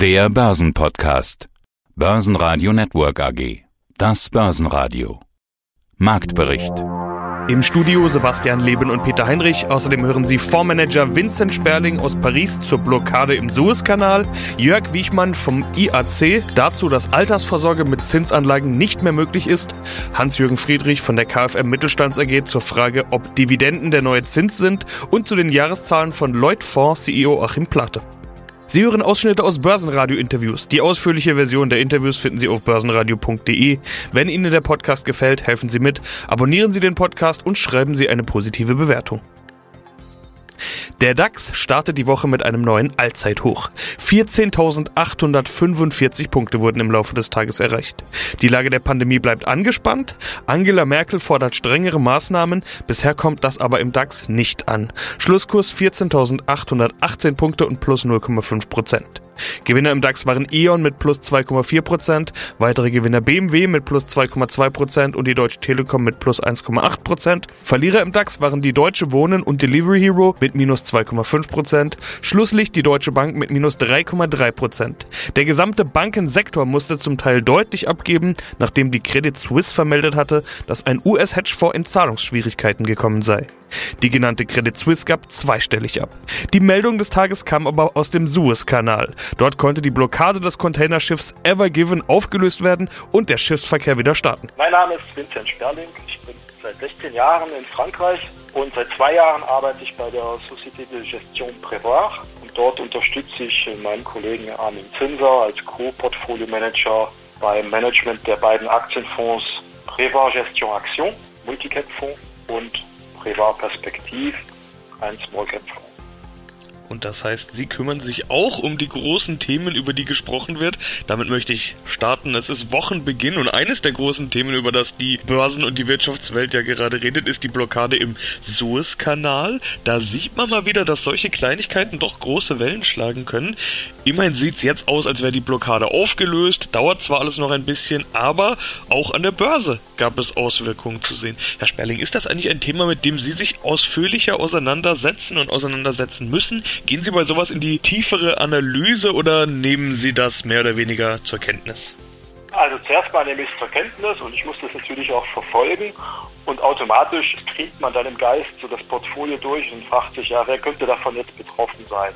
Der Börsenpodcast. Börsenradio Network AG. Das Börsenradio. Marktbericht. Im Studio Sebastian Leben und Peter Heinrich. Außerdem hören Sie Fondsmanager Vincent Sperling aus Paris zur Blockade im Suezkanal, Jörg Wiechmann vom IAC dazu, dass Altersvorsorge mit Zinsanlagen nicht mehr möglich ist, Hans-Jürgen Friedrich von der KfM Mittelstands AG zur Frage, ob Dividenden der neue Zins sind und zu den Jahreszahlen von Lloyd Fonds CEO Achim Plate. Sie hören Ausschnitte aus Börsenradio-Interviews. Die ausführliche Version der Interviews finden Sie auf börsenradio.de. Wenn Ihnen der Podcast gefällt, helfen Sie mit, abonnieren Sie den Podcast und schreiben Sie eine positive Bewertung. Der DAX startet die Woche mit einem neuen Allzeithoch. 14.845 Punkte wurden im Laufe des Tages erreicht. Die Lage der Pandemie bleibt angespannt. Angela Merkel fordert strengere Maßnahmen. Bisher kommt das aber im DAX nicht an. Schlusskurs 14.818 Punkte und plus 0,5 Prozent. Gewinner im DAX waren E.ON mit plus 2,4%, weitere Gewinner BMW mit plus 2,2% und die Deutsche Telekom mit plus 1,8%. Verlierer im DAX waren die Deutsche Wohnen und Delivery Hero mit minus 2,5%, Schlusslicht die Deutsche Bank mit minus 3,3%. Der gesamte Bankensektor musste zum Teil deutlich abgeben, nachdem die Credit Suisse vermeldet hatte, dass ein US-Hedgefonds in Zahlungsschwierigkeiten gekommen sei. Die genannte Credit Suisse gab zweistellig ab. Die Meldung des Tages kam aber aus dem Suezkanal. Dort konnte die Blockade des Containerschiffs Ever Given aufgelöst werden und der Schiffsverkehr wieder starten. Mein Name ist Vincent Sperling. Ich bin seit 16 Jahren in Frankreich und seit zwei Jahren arbeite ich bei der Société de Gestion Prévoir. Und dort unterstütze ich meinen Kollegen Armin Zinser als Co-Portfolio Manager beim Management der beiden Aktienfonds Prévoir Gestion Action, Multicap Fonds und Prévoir Perspektiv, ein Small Cap Fonds. Und das heißt, Sie kümmern sich auch um die großen Themen, über die gesprochen wird. Damit möchte ich starten. Es ist Wochenbeginn und eines der großen Themen, über das die Börsen- und die Wirtschaftswelt ja gerade redet, ist die Blockade im Suezkanal. Da sieht man mal wieder, dass solche Kleinigkeiten doch große Wellen schlagen können. Immerhin sieht es jetzt aus, als wäre die Blockade aufgelöst. Dauert zwar alles noch ein bisschen, aber auch an der Börse gab es Auswirkungen zu sehen. Herr Sperling, ist das eigentlich ein Thema, mit dem Sie sich ausführlicher auseinandersetzen und auseinandersetzen müssen? Gehen Sie bei sowas in die tiefere Analyse oder nehmen Sie das mehr oder weniger zur Kenntnis? Also zuerst mal nehme ich es zur Kenntnis und ich muss das natürlich auch verfolgen und automatisch kriegt man dann im Geist so das Portfolio durch und fragt sich, ja, wer könnte davon jetzt betroffen sein?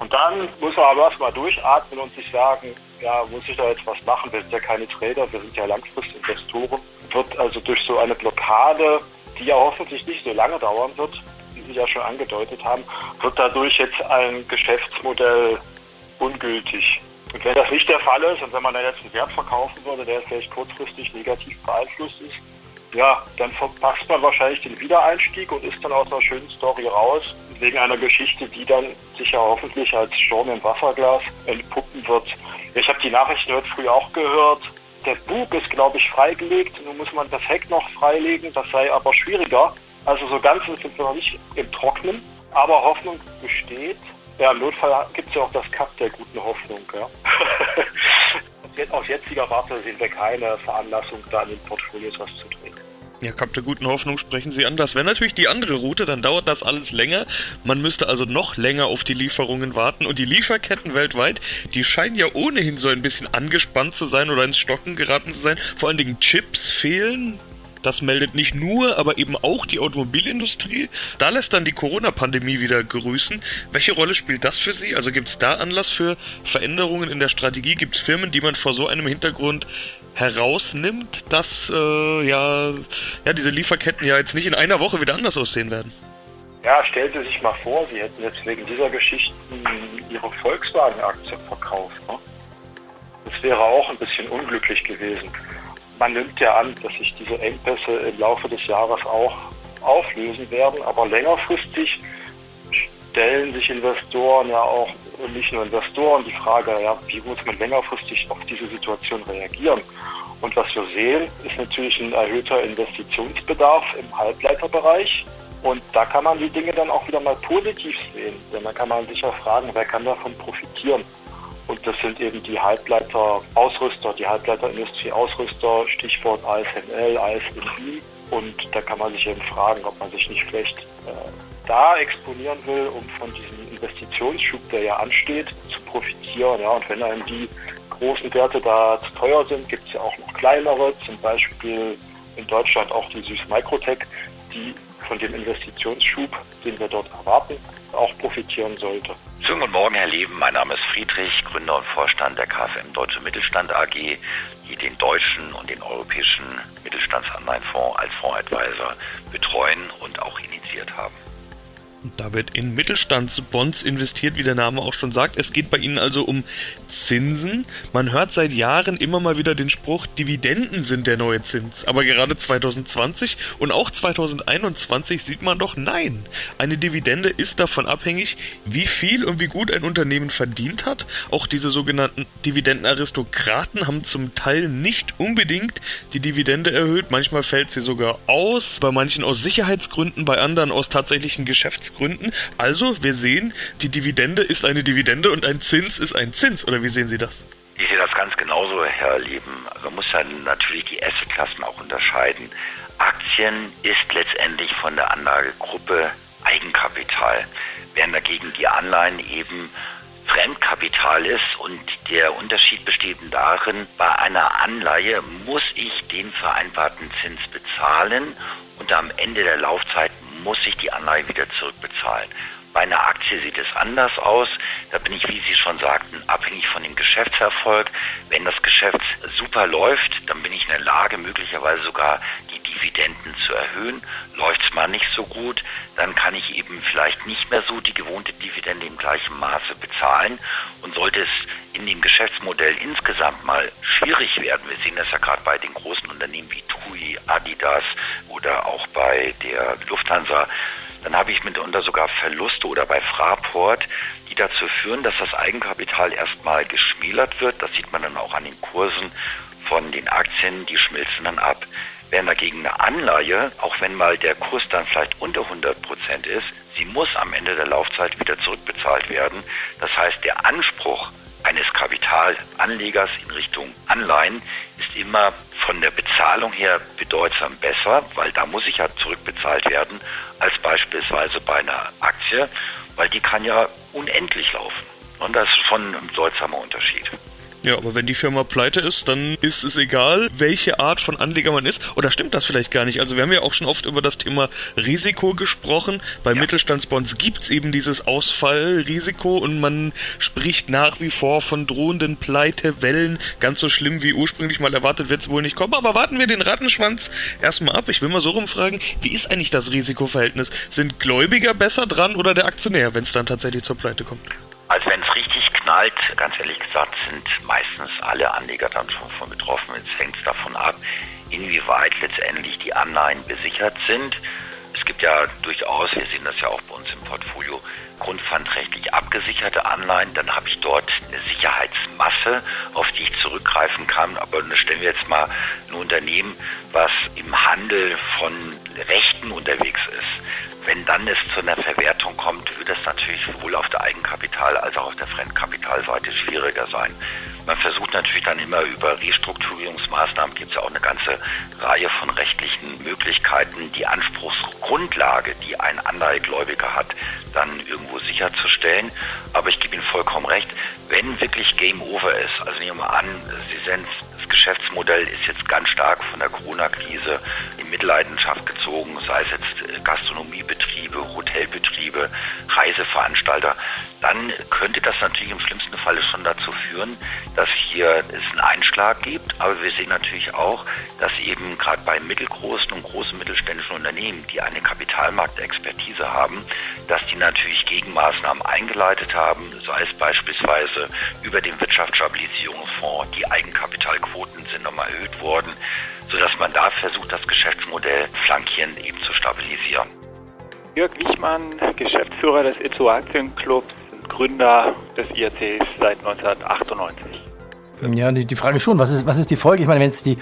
Und dann muss man aber erstmal durchatmen und sich sagen, ja, muss ich da jetzt was machen? Wir sind ja keine Trader, wir sind ja Langfristinvestoren. Wird also durch so eine Blockade, die ja hoffentlich nicht so lange dauern wird, Sie ja schon angedeutet haben, wird dadurch jetzt ein Geschäftsmodell ungültig. Und wenn das nicht der Fall ist und wenn man da jetzt einen Wert verkaufen würde, der vielleicht kurzfristig negativ beeinflusst ist, ja, dann verpasst man wahrscheinlich den Wiedereinstieg und ist dann aus einer schönen Story raus, wegen einer Geschichte, die dann sich ja hoffentlich als Sturm im Wasserglas entpuppen wird. Ich habe die Nachrichten heute früh auch gehört. Der Bug ist, glaube ich, freigelegt. Nun muss man das Heck noch freilegen. Das sei aber schwieriger. Also so ganz sind wir noch nicht im Trocknen, aber Hoffnung besteht. Ja, im Notfall gibt es ja auch das Cup der guten Hoffnung. Ja. Aus jetziger Warte sehen wir keine Veranlassung, da in den Portfolios was zu drehen. Ja, Kap der guten Hoffnung sprechen Sie an. Das wäre natürlich die andere Route, dann dauert das alles länger. Man müsste also noch länger auf die Lieferungen warten. Und die Lieferketten weltweit, die scheinen ja ohnehin so ein bisschen angespannt zu sein oder ins Stocken geraten zu sein. Vor allen Dingen Chips fehlen. Das meldet nicht nur, aber eben auch die Automobilindustrie. Da lässt dann die Corona-Pandemie wieder grüßen. Welche Rolle spielt das für Sie? Also gibt es da Anlass für Veränderungen in der Strategie? Gibt es Firmen, die man vor so einem Hintergrund herausnimmt, dass äh, ja, ja diese Lieferketten ja jetzt nicht in einer Woche wieder anders aussehen werden? Ja, stellen Sie sich mal vor, Sie hätten jetzt wegen dieser Geschichten Ihre Volkswagen-Aktie verkauft. Ne? Das wäre auch ein bisschen unglücklich gewesen man nimmt ja an, dass sich diese Engpässe im Laufe des Jahres auch auflösen werden, aber längerfristig stellen sich Investoren ja auch, und nicht nur Investoren, die Frage, ja, wie muss man längerfristig auf diese Situation reagieren? Und was wir sehen, ist natürlich ein erhöhter Investitionsbedarf im Halbleiterbereich. Und da kann man die Dinge dann auch wieder mal positiv sehen, denn da kann man sich ja fragen, wer kann davon profitieren? Und das sind eben die Halbleiter-Ausrüster, die Halbleiterindustrie-Ausrüster, Stichwort ASML, ASMI. Und da kann man sich eben fragen, ob man sich nicht vielleicht äh, da exponieren will, um von diesem Investitionsschub, der ja ansteht, zu profitieren. Ja, und wenn einem die großen Werte da zu teuer sind, gibt es ja auch noch kleinere, zum Beispiel in Deutschland auch die Süß Microtech, die von dem Investitionsschub, den wir dort erwarten, auch profitieren sollte. Schönen guten Morgen, Herr Leben. Mein Name ist Friedrich, Gründer und Vorstand der KfM Deutsche Mittelstand AG, die den deutschen und den europäischen Mittelstandsanleihenfonds als Fondsadvisor betreuen und auch initiiert haben. Da wird in Mittelstandsbonds investiert, wie der Name auch schon sagt. Es geht bei Ihnen also um Zinsen. Man hört seit Jahren immer mal wieder den Spruch, Dividenden sind der neue Zins. Aber gerade 2020 und auch 2021 sieht man doch nein. Eine Dividende ist davon abhängig, wie viel und wie gut ein Unternehmen verdient hat. Auch diese sogenannten Dividendenaristokraten haben zum Teil nicht unbedingt die Dividende erhöht. Manchmal fällt sie sogar aus. Bei manchen aus Sicherheitsgründen, bei anderen aus tatsächlichen Geschäftsgründen. Gründen. Also, wir sehen, die Dividende ist eine Dividende und ein Zins ist ein Zins. Oder wie sehen Sie das? Ich sehe das ganz genauso, Herr Lieben. Man muss ja natürlich die Assetklassen auch unterscheiden. Aktien ist letztendlich von der Anlagegruppe Eigenkapital, während dagegen die Anleihen eben Fremdkapital ist und der Unterschied besteht darin, bei einer Anleihe muss ich den vereinbarten Zins bezahlen und am Ende der Laufzeit muss ich die Anleihe wieder zurückbezahlen. Bei einer Aktie sieht es anders aus. Da bin ich, wie Sie schon sagten, abhängig von dem Geschäftserfolg. Wenn das Geschäft super läuft, dann bin ich in der Lage, möglicherweise sogar Dividenden zu erhöhen. Läuft es mal nicht so gut, dann kann ich eben vielleicht nicht mehr so die gewohnte Dividende im gleichen Maße bezahlen. Und sollte es in dem Geschäftsmodell insgesamt mal schwierig werden, wir sehen das ja gerade bei den großen Unternehmen wie TUI, Adidas oder auch bei der Lufthansa, dann habe ich mitunter sogar Verluste oder bei Fraport, die dazu führen, dass das Eigenkapital erstmal geschmälert wird. Das sieht man dann auch an den Kursen von den Aktien, die schmilzen dann ab. Während dagegen eine Anleihe, auch wenn mal der Kurs dann vielleicht unter 100 Prozent ist, sie muss am Ende der Laufzeit wieder zurückbezahlt werden. Das heißt, der Anspruch eines Kapitalanlegers in Richtung Anleihen ist immer von der Bezahlung her bedeutsam besser, weil da muss ich ja zurückbezahlt werden, als beispielsweise bei einer Aktie, weil die kann ja unendlich laufen. Und das ist schon ein bedeutsamer Unterschied. Ja, aber wenn die Firma pleite ist, dann ist es egal, welche Art von Anleger man ist. Oder stimmt das vielleicht gar nicht? Also wir haben ja auch schon oft über das Thema Risiko gesprochen. Bei ja. Mittelstandsbonds gibt's eben dieses Ausfallrisiko und man spricht nach wie vor von drohenden Pleitewellen. Ganz so schlimm wie ursprünglich mal erwartet wird's wohl nicht kommen. Aber warten wir den Rattenschwanz erstmal ab. Ich will mal so rumfragen, wie ist eigentlich das Risikoverhältnis? Sind Gläubiger besser dran oder der Aktionär, wenn es dann tatsächlich zur Pleite kommt? Also wenn es richtig knallt, ganz ehrlich gesagt, sind meistens alle Anleger dann schon von betroffen. Jetzt hängt es davon ab, inwieweit letztendlich die Anleihen besichert sind. Es gibt ja durchaus, wir sehen das ja auch bei uns im Portfolio, grundpfandrechtlich abgesicherte Anleihen. Dann habe ich dort eine Sicherheitsmasse, auf die ich zurückgreifen kann. Aber stellen wir jetzt mal ein Unternehmen, was im Handel von Rechten unterwegs ist wenn dann es zu einer Verwertung kommt, wird es natürlich sowohl auf der Eigenkapital- als auch auf der Fremdkapitalseite schwieriger sein. Man versucht natürlich dann immer über Restrukturierungsmaßnahmen, gibt es ja auch eine ganze Reihe von rechtlichen Möglichkeiten, die Anspruchsgrundlage, die ein Anleihegläubiger hat, dann irgendwo sicherzustellen. Aber ich gebe Ihnen vollkommen recht, wenn wirklich Game Over ist, also nehmen wir mal an, Sie sind das Geschäftsmodell ist jetzt ganz stark von der Corona-Krise in Mitleidenschaft gezogen, sei es jetzt äh, Gastronomiebetriebe, Hotelbetriebe, Reiseveranstalter. Dann könnte das natürlich im schlimmsten Falle schon dazu führen, dass hier es einen Einschlag gibt. Aber wir sehen natürlich auch, dass eben gerade bei mittelgroßen und großen mittelständischen Unternehmen, die eine Kapitalmarktexpertise haben, dass die natürlich Gegenmaßnahmen eingeleitet haben, sei es beispielsweise über den Wirtschaftsstabilisierungsfonds, die Eigenkapitalquoten sind nochmal erhöht worden, sodass man da versucht, das Geschäftsmodell flankierend eben zu stabilisieren. Jörg Wichmann, Geschäftsführer des Itzo Aktienclubs, Gründer des IACs seit 1998. Ja, die, die Frage schon, was ist, was ist die Folge? Ich meine, wenn jetzt die,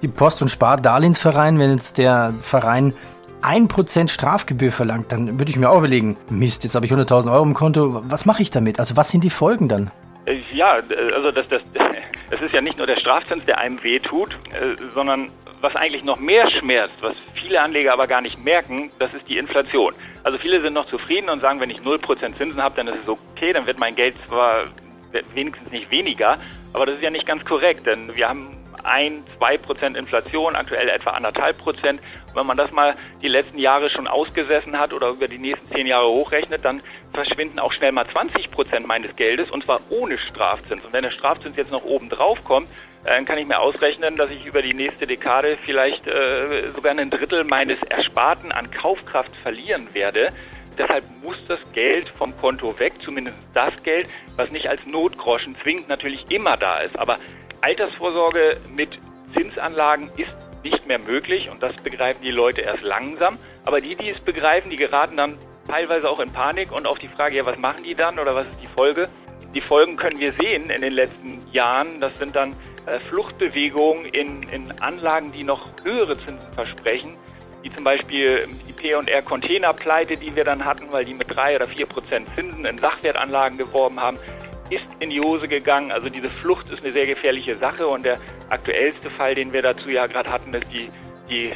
die Post- und Spar-Darlehensverein, wenn jetzt der Verein 1% Strafgebühr verlangt, dann würde ich mir auch überlegen, Mist, jetzt habe ich 100.000 Euro im Konto, was mache ich damit? Also was sind die Folgen dann? Äh, ja, also das, das, das ist ja nicht nur der Strafzins, der einem wehtut, äh, sondern was eigentlich noch mehr schmerzt, was viele Anleger aber gar nicht merken, das ist die Inflation. Also viele sind noch zufrieden und sagen, wenn ich 0% Zinsen habe, dann ist es okay, dann wird mein Geld zwar wenigstens nicht weniger. Aber das ist ja nicht ganz korrekt, denn wir haben ein, zwei Prozent Inflation, aktuell etwa anderthalb Prozent. Wenn man das mal die letzten Jahre schon ausgesessen hat oder über die nächsten zehn Jahre hochrechnet, dann verschwinden auch schnell mal 20 Prozent meines Geldes und zwar ohne Strafzins. Und wenn der Strafzins jetzt noch oben drauf kommt, dann kann ich mir ausrechnen, dass ich über die nächste Dekade vielleicht äh, sogar ein Drittel meines Ersparten an Kaufkraft verlieren werde. Deshalb muss das Geld vom Konto weg, zumindest das Geld, was nicht als Notgroschen zwingend natürlich immer da ist. Aber Altersvorsorge mit Zinsanlagen ist nicht mehr möglich und das begreifen die Leute erst langsam. Aber die, die es begreifen, die geraten dann teilweise auch in Panik und auf die Frage, ja, was machen die dann oder was ist die Folge? Die Folgen können wir sehen in den letzten Jahren. Das sind dann äh, Fluchtbewegungen in, in Anlagen, die noch höhere Zinsen versprechen, wie zum Beispiel die P&R Containerpleite, die wir dann hatten, weil die mit drei oder vier Prozent Zinsen in Sachwertanlagen geworben haben, ist in die Hose gegangen. Also diese Flucht ist eine sehr gefährliche Sache und der aktuellste Fall, den wir dazu ja gerade hatten, ist die, die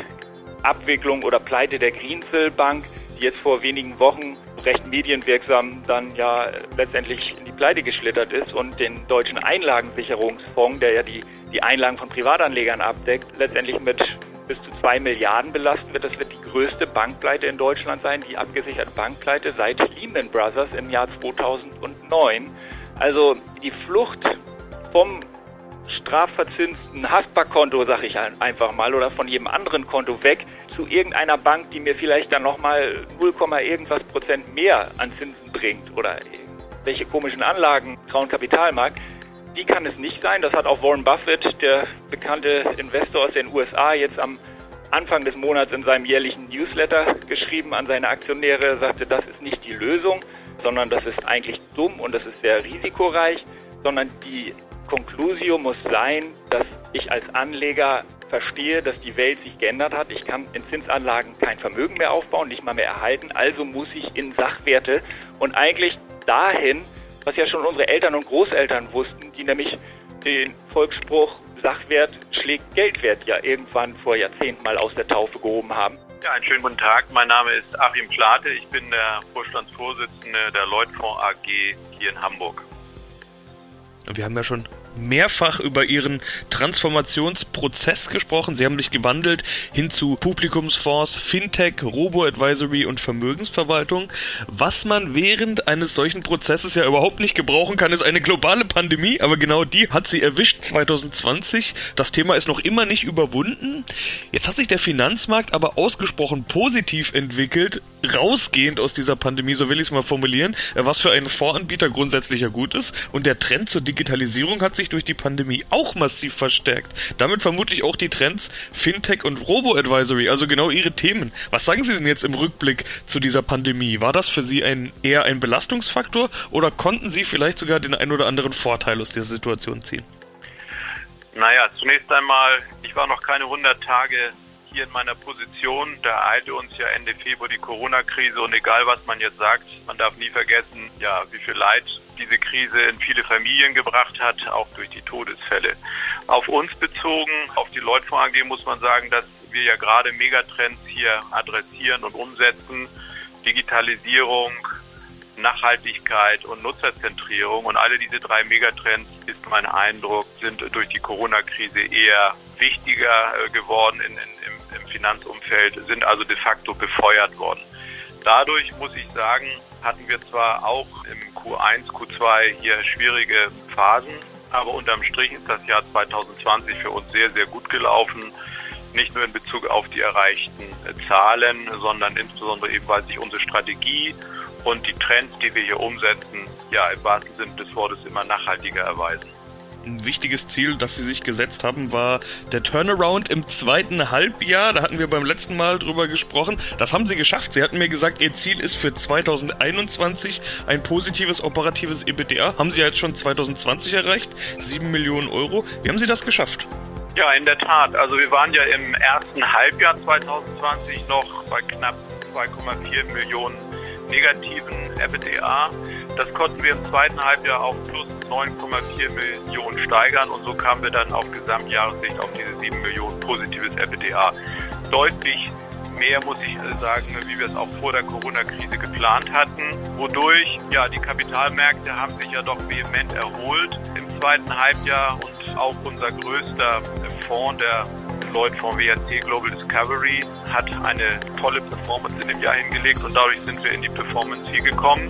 Abwicklung oder Pleite der Greensill Bank, jetzt vor wenigen Wochen recht medienwirksam dann ja letztendlich in die Pleite geschlittert ist und den deutschen Einlagensicherungsfonds, der ja die, die Einlagen von Privatanlegern abdeckt, letztendlich mit bis zu zwei Milliarden belasten wird. Das wird die größte Bankpleite in Deutschland sein, die abgesicherte Bankpleite seit Lehman Brothers im Jahr 2009. Also die Flucht vom strafverzinsten Haftbarkonto, sag ich einfach mal, oder von jedem anderen Konto weg zu irgendeiner Bank, die mir vielleicht dann nochmal 0, irgendwas Prozent mehr an Zinsen bringt oder welche komischen Anlagen, grauen Kapitalmarkt, die kann es nicht sein. Das hat auch Warren Buffett, der bekannte Investor aus den USA, jetzt am Anfang des Monats in seinem jährlichen Newsletter geschrieben an seine Aktionäre, sagte, das ist nicht die Lösung, sondern das ist eigentlich dumm und das ist sehr risikoreich, sondern die Conclusio muss sein, dass ich als Anleger verstehe, dass die Welt sich geändert hat. Ich kann in Zinsanlagen kein Vermögen mehr aufbauen, nicht mal mehr erhalten. Also muss ich in Sachwerte und eigentlich dahin, was ja schon unsere Eltern und Großeltern wussten, die nämlich den Volksspruch Sachwert schlägt Geldwert ja irgendwann vor Jahrzehnten mal aus der Taufe gehoben haben. Ja, einen schönen guten Tag. Mein Name ist Achim Schlate. Ich bin der Vorstandsvorsitzende der Leutfonds AG hier in Hamburg. Wir haben ja schon mehrfach über Ihren Transformationsprozess gesprochen. Sie haben sich gewandelt hin zu Publikumsfonds, Fintech, Robo-Advisory und Vermögensverwaltung. Was man während eines solchen Prozesses ja überhaupt nicht gebrauchen kann, ist eine globale Pandemie, aber genau die hat sie erwischt 2020. Das Thema ist noch immer nicht überwunden. Jetzt hat sich der Finanzmarkt aber ausgesprochen positiv entwickelt, rausgehend aus dieser Pandemie, so will ich es mal formulieren, was für einen Voranbieter grundsätzlich ja gut ist. Und der Trend zur Digitalisierung hat sich durch die Pandemie auch massiv verstärkt. Damit vermutlich auch die Trends Fintech und Robo-Advisory, also genau Ihre Themen. Was sagen Sie denn jetzt im Rückblick zu dieser Pandemie? War das für Sie ein, eher ein Belastungsfaktor oder konnten Sie vielleicht sogar den ein oder anderen Vorteil aus dieser Situation ziehen? Naja, zunächst einmal, ich war noch keine 100 Tage hier in meiner Position. Da eilte uns ja Ende Februar die Corona-Krise und egal was man jetzt sagt, man darf nie vergessen, ja, wie viel Leid diese Krise in viele Familien gebracht hat, auch durch die Todesfälle. Auf uns bezogen, auf die Leutfonds AG muss man sagen, dass wir ja gerade Megatrends hier adressieren und umsetzen. Digitalisierung, Nachhaltigkeit und Nutzerzentrierung. Und alle diese drei Megatrends, ist mein Eindruck, sind durch die Corona-Krise eher wichtiger äh, geworden in, in, im, im Finanzumfeld, sind also de facto befeuert worden. Dadurch muss ich sagen, hatten wir zwar auch im Q1, Q2 hier schwierige Phasen, aber unterm Strich ist das Jahr 2020 für uns sehr, sehr gut gelaufen. Nicht nur in Bezug auf die erreichten Zahlen, sondern insbesondere eben, weil sich unsere Strategie und die Trends, die wir hier umsetzen, ja im wahrsten Sinne des Wortes immer nachhaltiger erweisen ein wichtiges Ziel, das sie sich gesetzt haben, war der Turnaround im zweiten Halbjahr. Da hatten wir beim letzten Mal drüber gesprochen. Das haben sie geschafft. Sie hatten mir gesagt, ihr Ziel ist für 2021 ein positives operatives EBITDA. Haben sie ja jetzt schon 2020 erreicht. 7 Millionen Euro. Wie haben sie das geschafft? Ja, in der Tat. Also wir waren ja im ersten Halbjahr 2020 noch bei knapp 2,4 Millionen negativen EBITDA. Das konnten wir im zweiten Halbjahr auf plus 9,4 Millionen steigern und so kamen wir dann auf Gesamtjahressicht auf diese 7 Millionen positives EBITDA. Deutlich mehr, muss ich sagen, wie wir es auch vor der Corona-Krise geplant hatten, wodurch ja die Kapitalmärkte haben sich ja doch vehement erholt im zweiten Halbjahr und auch unser größter Fonds, der Lloyd Fonds WRC Global Discovery, hat eine tolle Performance in dem Jahr hingelegt und dadurch sind wir in die Performance hier gekommen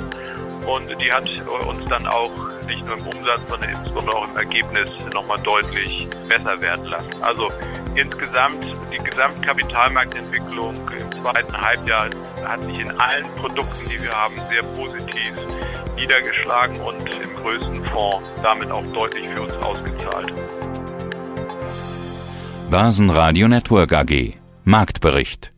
und die hat uns dann auch nicht nur im Umsatz, sondern insbesondere auch im Ergebnis nochmal deutlich besser werden lassen. Also insgesamt die Gesamtkapitalmarktentwicklung im zweiten Halbjahr hat sich in allen Produkten, die wir haben, sehr positiv niedergeschlagen und im größten Fonds damit auch deutlich für uns ausgezahlt. Börsenradio Network AG Marktbericht